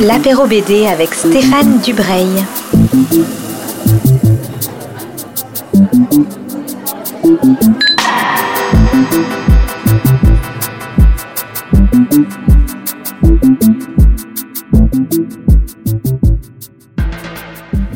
L'apéro BD avec Stéphane Dubreuil.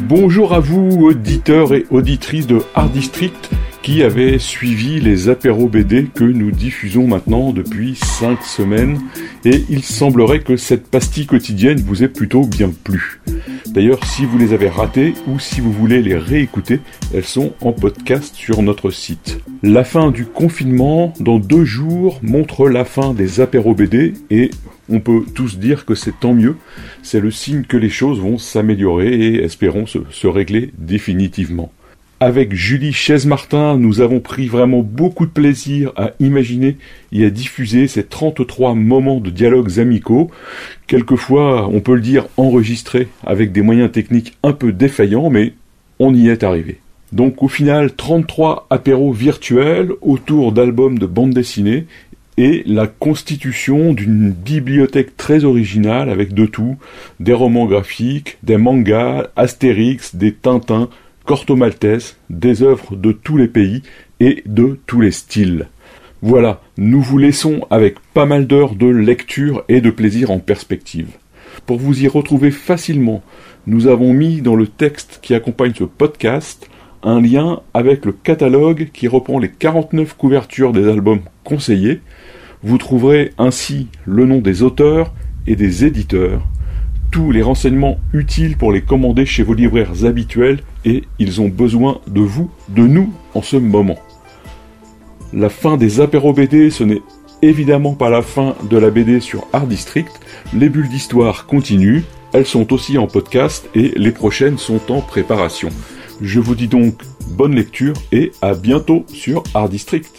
Bonjour à vous, auditeurs et auditrices de Art District qui avaient suivi les apéros BD que nous diffusons maintenant depuis 5 semaines et il semblerait que cette pastille quotidienne vous ait plutôt bien plu. D'ailleurs, si vous les avez ratés ou si vous voulez les réécouter, elles sont en podcast sur notre site. La fin du confinement dans deux jours montre la fin des apéros BD et on peut tous dire que c'est tant mieux. C'est le signe que les choses vont s'améliorer et espérons se régler définitivement. Avec Julie Chaise-Martin, nous avons pris vraiment beaucoup de plaisir à imaginer et à diffuser ces 33 moments de dialogues amicaux, quelquefois, on peut le dire, enregistrés avec des moyens techniques un peu défaillants, mais on y est arrivé. Donc au final, 33 apéros virtuels autour d'albums de bande dessinée et la constitution d'une bibliothèque très originale avec de tout, des romans graphiques, des mangas, Astérix, des Tintins, Corto Maltese, des œuvres de tous les pays et de tous les styles. Voilà, nous vous laissons avec pas mal d'heures de lecture et de plaisir en perspective. Pour vous y retrouver facilement, nous avons mis dans le texte qui accompagne ce podcast un lien avec le catalogue qui reprend les 49 couvertures des albums conseillés. Vous trouverez ainsi le nom des auteurs et des éditeurs, tous les renseignements utiles pour les commander chez vos libraires habituels et ils ont besoin de vous, de nous en ce moment. La fin des apéros BD, ce n'est évidemment pas la fin de la BD sur Art District. Les bulles d'histoire continuent, elles sont aussi en podcast et les prochaines sont en préparation. Je vous dis donc bonne lecture et à bientôt sur Art District.